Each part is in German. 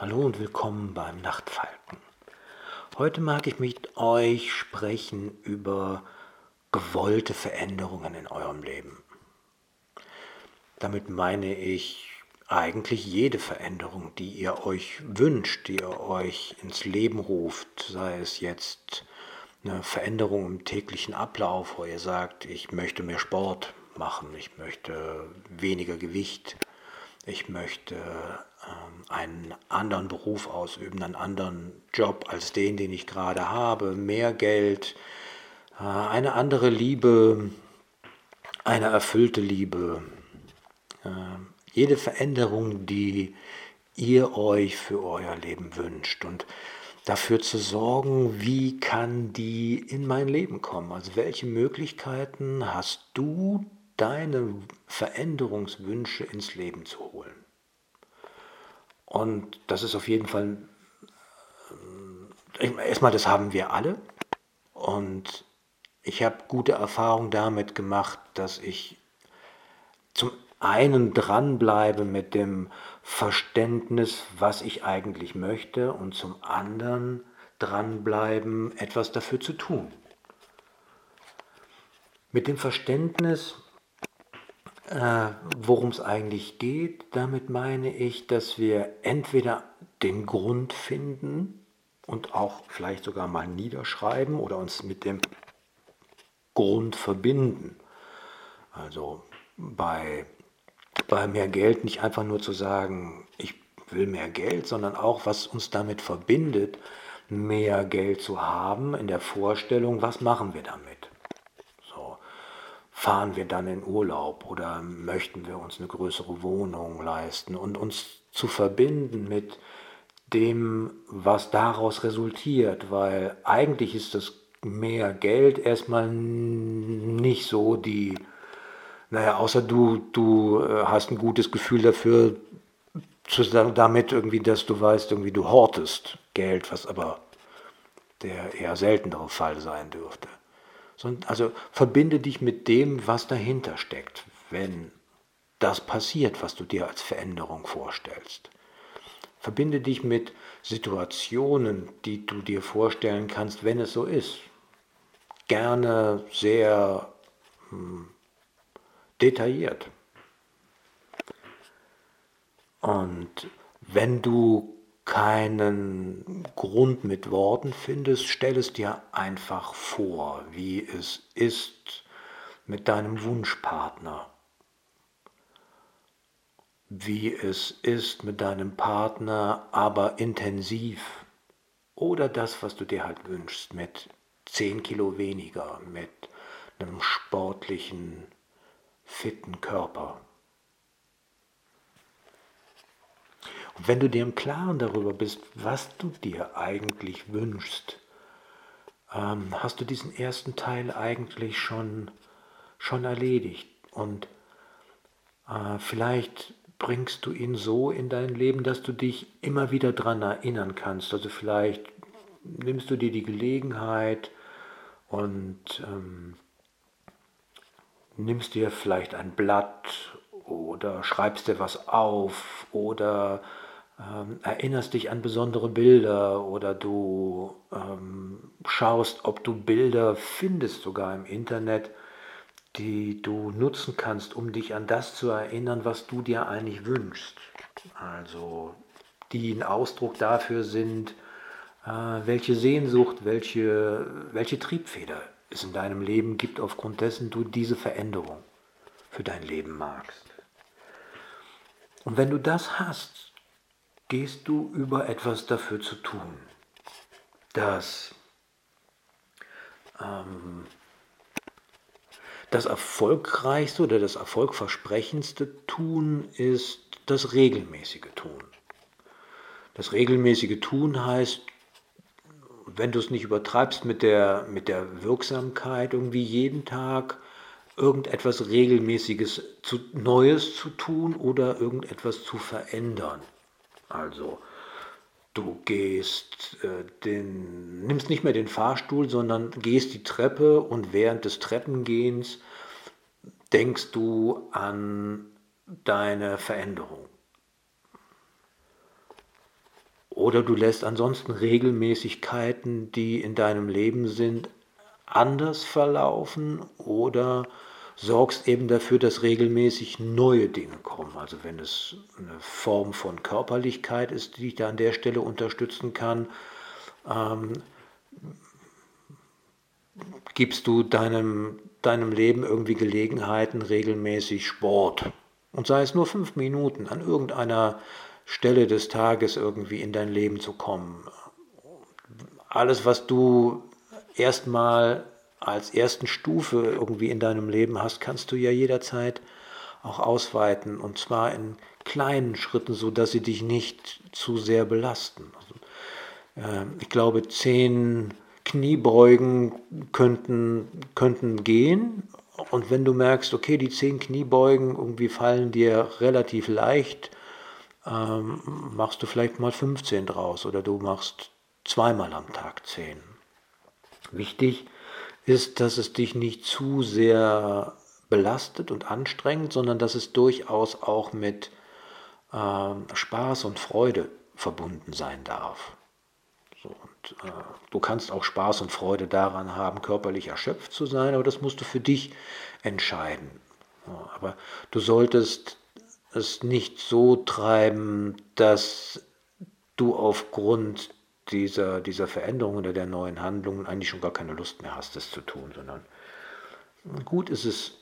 Hallo und willkommen beim Nachtfalken. Heute mag ich mit euch sprechen über gewollte Veränderungen in eurem Leben. Damit meine ich eigentlich jede Veränderung, die ihr euch wünscht, die ihr euch ins Leben ruft, sei es jetzt eine Veränderung im täglichen Ablauf, wo ihr sagt, ich möchte mehr Sport machen, ich möchte weniger Gewicht, ich möchte ähm, einen anderen Beruf ausüben, einen anderen Job als den, den ich gerade habe, mehr Geld, äh, eine andere Liebe, eine erfüllte Liebe. Äh, jede Veränderung, die ihr euch für euer Leben wünscht und dafür zu sorgen, wie kann die in mein Leben kommen? Also welche Möglichkeiten hast du, deine Veränderungswünsche ins Leben zu holen? Und das ist auf jeden Fall, äh, erstmal, das haben wir alle. Und ich habe gute Erfahrungen damit gemacht, dass ich zum einen dranbleibe mit dem Verständnis, was ich eigentlich möchte, und zum anderen dranbleiben, etwas dafür zu tun. Mit dem Verständnis, Worum es eigentlich geht, damit meine ich, dass wir entweder den Grund finden und auch vielleicht sogar mal niederschreiben oder uns mit dem Grund verbinden. Also bei, bei mehr Geld nicht einfach nur zu sagen, ich will mehr Geld, sondern auch, was uns damit verbindet, mehr Geld zu haben in der Vorstellung, was machen wir damit fahren wir dann in Urlaub oder möchten wir uns eine größere Wohnung leisten? Und uns zu verbinden mit dem, was daraus resultiert, weil eigentlich ist das mehr Geld erstmal nicht so die, naja, außer du, du äh, hast ein gutes Gefühl dafür, damit irgendwie, dass du weißt, irgendwie du hortest Geld, was aber der eher seltenere Fall sein dürfte also verbinde dich mit dem, was dahinter steckt, wenn das passiert, was du dir als Veränderung vorstellst. Verbinde dich mit Situationen, die du dir vorstellen kannst, wenn es so ist. Gerne sehr hm, detailliert. Und wenn du keinen Grund mit Worten findest, stell es dir einfach vor, wie es ist mit deinem Wunschpartner, wie es ist mit deinem Partner, aber intensiv oder das, was du dir halt wünschst, mit 10 Kilo weniger, mit einem sportlichen, fitten Körper. Wenn du dir im Klaren darüber bist, was du dir eigentlich wünschst, ähm, hast du diesen ersten Teil eigentlich schon, schon erledigt. Und äh, vielleicht bringst du ihn so in dein Leben, dass du dich immer wieder daran erinnern kannst. Also vielleicht nimmst du dir die Gelegenheit und ähm, nimmst dir vielleicht ein Blatt oder schreibst dir was auf oder ähm, erinnerst dich an besondere Bilder oder du ähm, schaust, ob du Bilder findest, sogar im Internet, die du nutzen kannst, um dich an das zu erinnern, was du dir eigentlich wünschst. Also die ein Ausdruck dafür sind, äh, welche Sehnsucht, welche, welche Triebfeder es in deinem Leben gibt, aufgrund dessen du diese Veränderung für dein Leben magst. Und wenn du das hast, gehst du über etwas dafür zu tun. Das, ähm, das erfolgreichste oder das erfolgversprechendste Tun ist das regelmäßige Tun. Das regelmäßige Tun heißt, wenn du es nicht übertreibst mit der, mit der Wirksamkeit, irgendwie jeden Tag irgendetwas Regelmäßiges zu, Neues zu tun oder irgendetwas zu verändern. Also du gehst äh, den, nimmst nicht mehr den Fahrstuhl, sondern gehst die Treppe und während des Treppengehens denkst du an deine Veränderung. oder du lässt ansonsten Regelmäßigkeiten, die in deinem Leben sind, anders verlaufen oder sorgst eben dafür, dass regelmäßig neue Dinge kommen. Also wenn es eine Form von Körperlichkeit ist, die dich da an der Stelle unterstützen kann, ähm, gibst du deinem, deinem Leben irgendwie Gelegenheiten, regelmäßig Sport. Und sei es nur fünf Minuten, an irgendeiner Stelle des Tages irgendwie in dein Leben zu kommen. Alles, was du erstmal als ersten Stufe irgendwie in deinem Leben hast, kannst du ja jederzeit auch ausweiten und zwar in kleinen Schritten, so dass sie dich nicht zu sehr belasten. Also, äh, ich glaube, zehn Kniebeugen könnten, könnten gehen. Und wenn du merkst, okay, die zehn Kniebeugen irgendwie fallen dir relativ leicht, ähm, machst du vielleicht mal 15 draus oder du machst zweimal am Tag zehn. Wichtig ist, dass es dich nicht zu sehr belastet und anstrengt, sondern dass es durchaus auch mit äh, Spaß und Freude verbunden sein darf. So, und, äh, du kannst auch Spaß und Freude daran haben, körperlich erschöpft zu sein, aber das musst du für dich entscheiden. Ja, aber du solltest es nicht so treiben, dass du aufgrund dieser, dieser Veränderung oder der neuen Handlungen eigentlich schon gar keine Lust mehr hast, das zu tun, sondern gut ist es,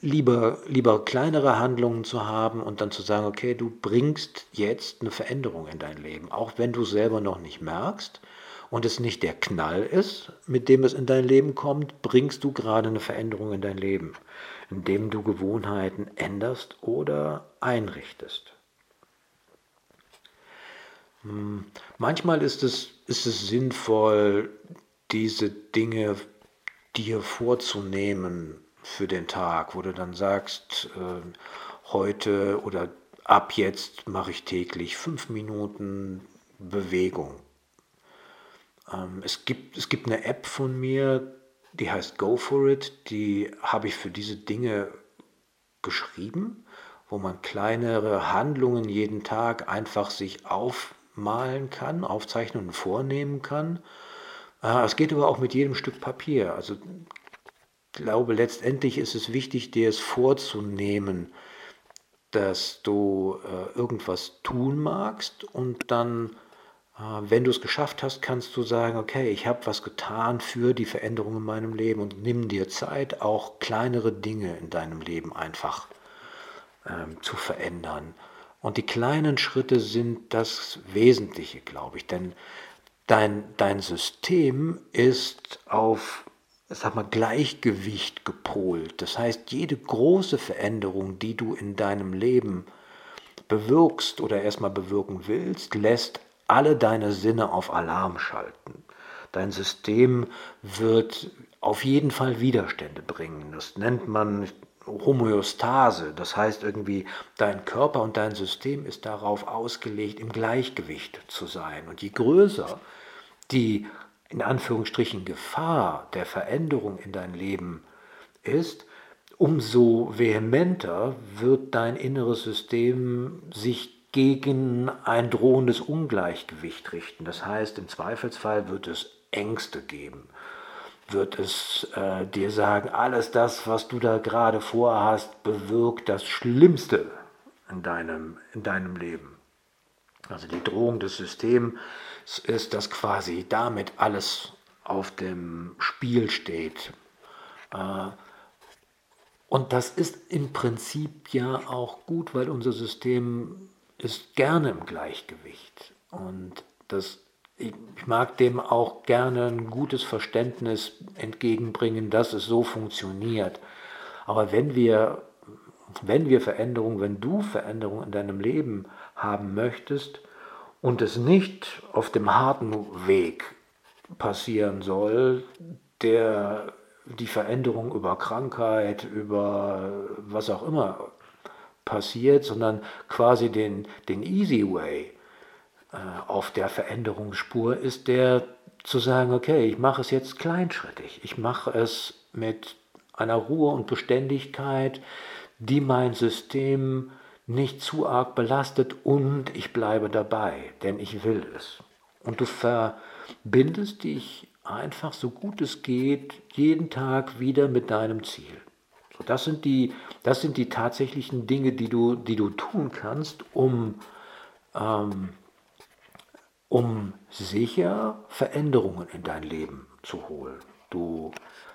lieber, lieber kleinere Handlungen zu haben und dann zu sagen, okay, du bringst jetzt eine Veränderung in dein Leben, auch wenn du selber noch nicht merkst und es nicht der Knall ist, mit dem es in dein Leben kommt, bringst du gerade eine Veränderung in dein Leben, indem du Gewohnheiten änderst oder einrichtest. Hm, manchmal ist es, ist es sinnvoll, diese Dinge dir vorzunehmen für den Tag, wo du dann sagst, äh, heute oder ab jetzt mache ich täglich fünf Minuten Bewegung. Ähm, es, gibt, es gibt eine App von mir, die heißt Go For It, die habe ich für diese Dinge geschrieben, wo man kleinere Handlungen jeden Tag einfach sich auf malen kann, Aufzeichnungen vornehmen kann. Es geht aber auch mit jedem Stück Papier. Also ich glaube, letztendlich ist es wichtig, dir es vorzunehmen, dass du äh, irgendwas tun magst und dann, äh, wenn du es geschafft hast, kannst du sagen, okay, ich habe was getan für die Veränderung in meinem Leben und nimm dir Zeit, auch kleinere Dinge in deinem Leben einfach ähm, zu verändern. Und die kleinen Schritte sind das Wesentliche, glaube ich. Denn dein, dein System ist auf sag mal, Gleichgewicht gepolt. Das heißt, jede große Veränderung, die du in deinem Leben bewirkst oder erstmal bewirken willst, lässt alle deine Sinne auf Alarm schalten. Dein System wird auf jeden Fall Widerstände bringen. Das nennt man, Homöostase, das heißt irgendwie, dein Körper und dein System ist darauf ausgelegt, im Gleichgewicht zu sein. Und je größer die in Anführungsstrichen Gefahr der Veränderung in dein Leben ist, umso vehementer wird dein inneres System sich gegen ein drohendes Ungleichgewicht richten. Das heißt, im Zweifelsfall wird es Ängste geben wird es äh, dir sagen, alles das, was du da gerade vorhast, bewirkt das Schlimmste in deinem, in deinem Leben. Also die Drohung des Systems ist, dass quasi damit alles auf dem Spiel steht. Äh, und das ist im Prinzip ja auch gut, weil unser System ist gerne im Gleichgewicht. Und das ich mag dem auch gerne ein gutes Verständnis entgegenbringen, dass es so funktioniert. Aber wenn wir, wenn wir Veränderung, wenn du Veränderung in deinem Leben haben möchtest und es nicht auf dem harten Weg passieren soll, der die Veränderung über Krankheit, über was auch immer passiert, sondern quasi den, den Easy Way, auf der Veränderungsspur ist der zu sagen, okay, ich mache es jetzt kleinschrittig, ich mache es mit einer Ruhe und Beständigkeit, die mein System nicht zu arg belastet und ich bleibe dabei, denn ich will es. Und du verbindest dich einfach so gut es geht jeden Tag wieder mit deinem Ziel. So, das, sind die, das sind die tatsächlichen Dinge, die du, die du tun kannst, um, ähm, um sicher Veränderungen in dein Leben zu holen. Du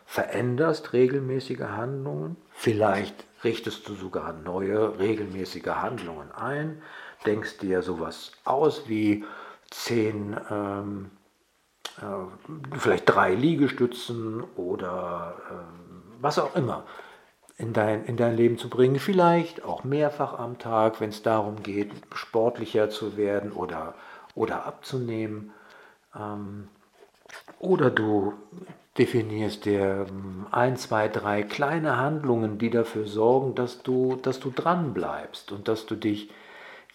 veränderst regelmäßige Handlungen, vielleicht richtest du sogar neue regelmäßige Handlungen ein, denkst dir sowas aus wie zehn, ähm, äh, vielleicht drei Liegestützen oder äh, was auch immer in dein, in dein Leben zu bringen. Vielleicht auch mehrfach am Tag, wenn es darum geht, sportlicher zu werden oder, oder abzunehmen. Ähm, oder du definierst dir ähm, ein, zwei, drei kleine Handlungen, die dafür sorgen, dass du, dass du dran bleibst und dass du dich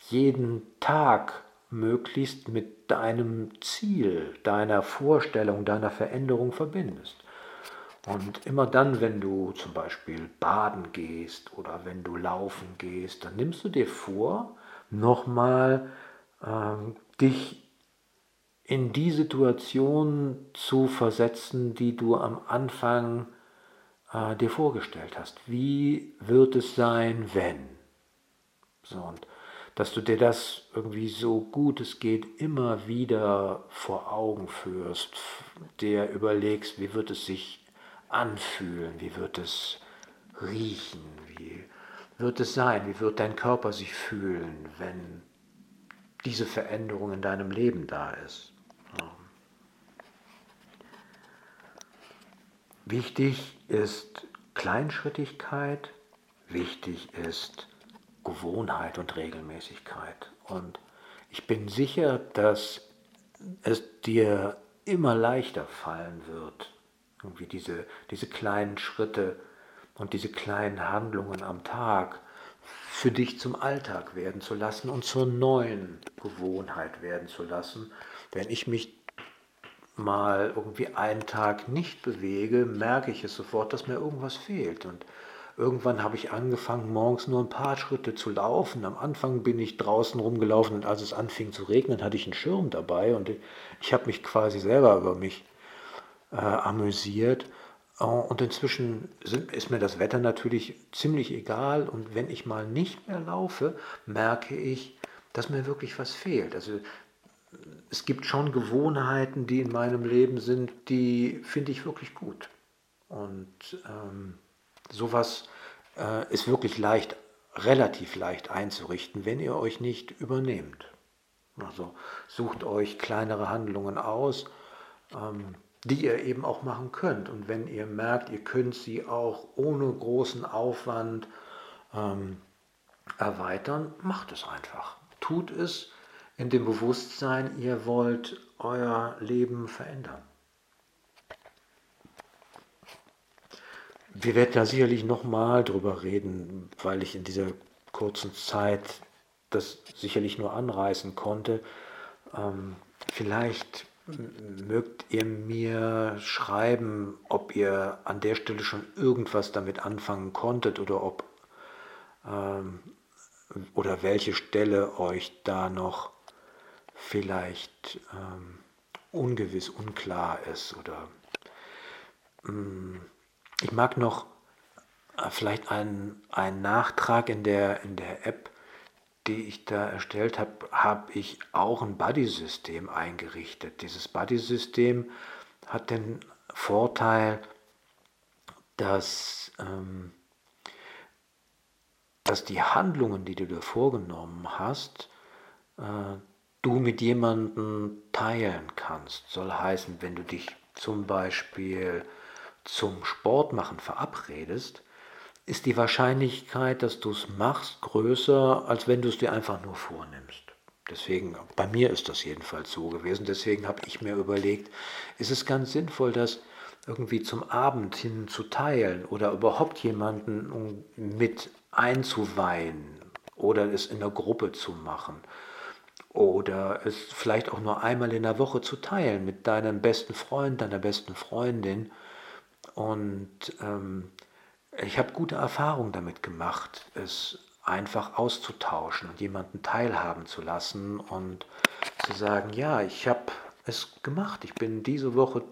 jeden Tag möglichst mit deinem Ziel, deiner Vorstellung, deiner Veränderung verbindest. Und immer dann, wenn du zum Beispiel baden gehst oder wenn du laufen gehst, dann nimmst du dir vor, nochmal dich in die Situation zu versetzen, die du am Anfang äh, dir vorgestellt hast. Wie wird es sein, wenn? So, und dass du dir das irgendwie so gut es geht immer wieder vor Augen führst, dir überlegst, wie wird es sich anfühlen? Wie wird es riechen? Wie wird es sein? Wie wird dein Körper sich fühlen, wenn diese Veränderung in deinem Leben da ist? Wichtig ist Kleinschrittigkeit, wichtig ist Gewohnheit und Regelmäßigkeit. Und ich bin sicher, dass es dir immer leichter fallen wird, irgendwie diese, diese kleinen Schritte und diese kleinen Handlungen am Tag für dich zum Alltag werden zu lassen und zur neuen Gewohnheit werden zu lassen. Wenn ich mich mal irgendwie einen Tag nicht bewege, merke ich es sofort, dass mir irgendwas fehlt. Und irgendwann habe ich angefangen, morgens nur ein paar Schritte zu laufen. Am Anfang bin ich draußen rumgelaufen und als es anfing zu regnen, hatte ich einen Schirm dabei und ich habe mich quasi selber über mich äh, amüsiert. Äh, und inzwischen ist mir das Wetter natürlich ziemlich egal. Und wenn ich mal nicht mehr laufe, merke ich, dass mir wirklich was fehlt. Also es gibt schon Gewohnheiten, die in meinem Leben sind, die finde ich wirklich gut. Und ähm, sowas äh, ist wirklich leicht, relativ leicht einzurichten, wenn ihr euch nicht übernehmt. Also sucht euch kleinere Handlungen aus. Ähm, die ihr eben auch machen könnt. Und wenn ihr merkt, ihr könnt sie auch ohne großen Aufwand ähm, erweitern, macht es einfach. Tut es in dem Bewusstsein, ihr wollt euer Leben verändern. Wir werden da sicherlich nochmal drüber reden, weil ich in dieser kurzen Zeit das sicherlich nur anreißen konnte. Ähm, vielleicht mögt ihr mir schreiben, ob ihr an der Stelle schon irgendwas damit anfangen konntet oder ob ähm, oder welche Stelle euch da noch vielleicht ähm, ungewiss, unklar ist oder ähm, ich mag noch äh, vielleicht einen, einen Nachtrag in der, in der App die ich da erstellt habe, habe ich auch ein Buddy-System eingerichtet. Dieses Buddy-System hat den Vorteil, dass, ähm, dass die Handlungen, die du dir vorgenommen hast, äh, du mit jemandem teilen kannst. Soll heißen, wenn du dich zum Beispiel zum Sportmachen verabredest, ist die Wahrscheinlichkeit, dass du es machst, größer, als wenn du es dir einfach nur vornimmst. Deswegen, bei mir ist das jedenfalls so gewesen. Deswegen habe ich mir überlegt, ist es ganz sinnvoll, das irgendwie zum Abend hin zu teilen oder überhaupt jemanden mit einzuweihen oder es in der Gruppe zu machen oder es vielleicht auch nur einmal in der Woche zu teilen mit deinem besten Freund, deiner besten Freundin und ähm, ich habe gute Erfahrungen damit gemacht, es einfach auszutauschen und jemanden teilhaben zu lassen und zu sagen, ja, ich habe es gemacht. Ich bin diese Woche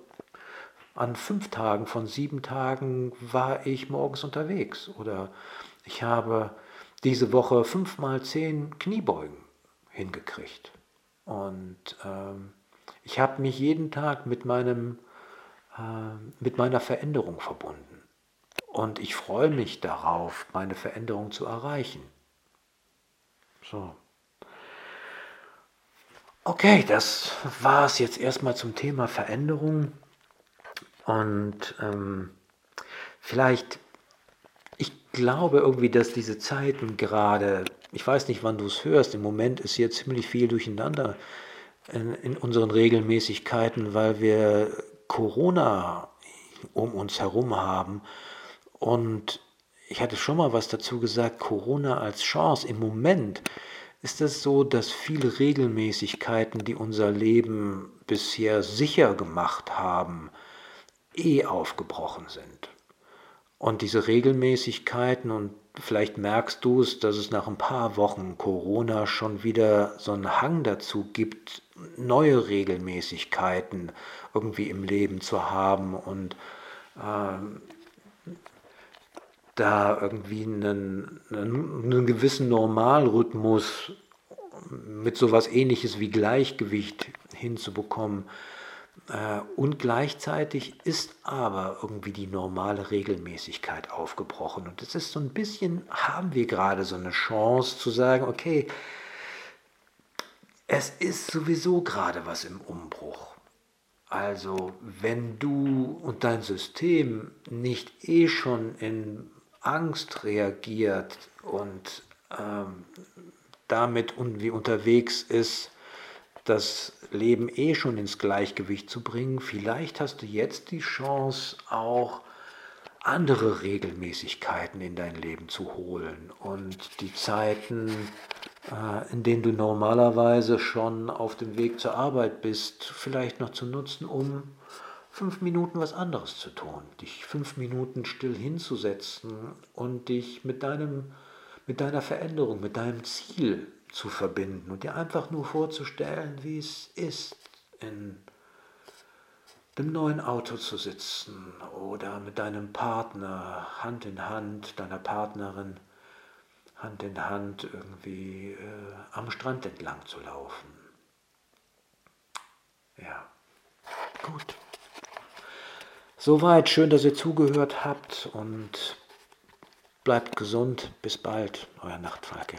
an fünf Tagen von sieben Tagen war ich morgens unterwegs. Oder ich habe diese Woche fünfmal zehn Kniebeugen hingekriegt. Und ähm, ich habe mich jeden Tag mit, meinem, äh, mit meiner Veränderung verbunden. Und ich freue mich darauf, meine Veränderung zu erreichen. So. Okay, das war es jetzt erstmal zum Thema Veränderung. Und ähm, vielleicht, ich glaube irgendwie, dass diese Zeiten gerade, ich weiß nicht, wann du es hörst, im Moment ist hier ziemlich viel durcheinander in, in unseren Regelmäßigkeiten, weil wir Corona um uns herum haben. Und ich hatte schon mal was dazu gesagt, Corona als Chance. Im Moment ist es so, dass viele Regelmäßigkeiten, die unser Leben bisher sicher gemacht haben, eh aufgebrochen sind. Und diese Regelmäßigkeiten, und vielleicht merkst du es, dass es nach ein paar Wochen Corona schon wieder so einen Hang dazu gibt, neue Regelmäßigkeiten irgendwie im Leben zu haben und ähm, da irgendwie einen, einen, gewissen Normalrhythmus mit sowas ähnliches wie Gleichgewicht hinzubekommen. Äh, und gleichzeitig ist aber irgendwie die normale Regelmäßigkeit aufgebrochen. Und es ist so ein bisschen, haben wir gerade so eine Chance zu sagen, okay, es ist sowieso gerade was im Umbruch. Also wenn du und dein System nicht eh schon in Angst reagiert und ähm, damit irgendwie unterwegs ist, das Leben eh schon ins Gleichgewicht zu bringen, vielleicht hast du jetzt die Chance auch andere Regelmäßigkeiten in dein Leben zu holen und die Zeiten, äh, in denen du normalerweise schon auf dem Weg zur Arbeit bist, vielleicht noch zu nutzen, um fünf Minuten was anderes zu tun, dich fünf Minuten still hinzusetzen und dich mit deinem, mit deiner Veränderung, mit deinem Ziel zu verbinden und dir einfach nur vorzustellen, wie es ist, in dem neuen Auto zu sitzen oder mit deinem Partner Hand in Hand, deiner Partnerin Hand in Hand irgendwie äh, am Strand entlang zu laufen. Ja, gut. Soweit, schön, dass ihr zugehört habt und bleibt gesund. Bis bald, euer Nachtfalke.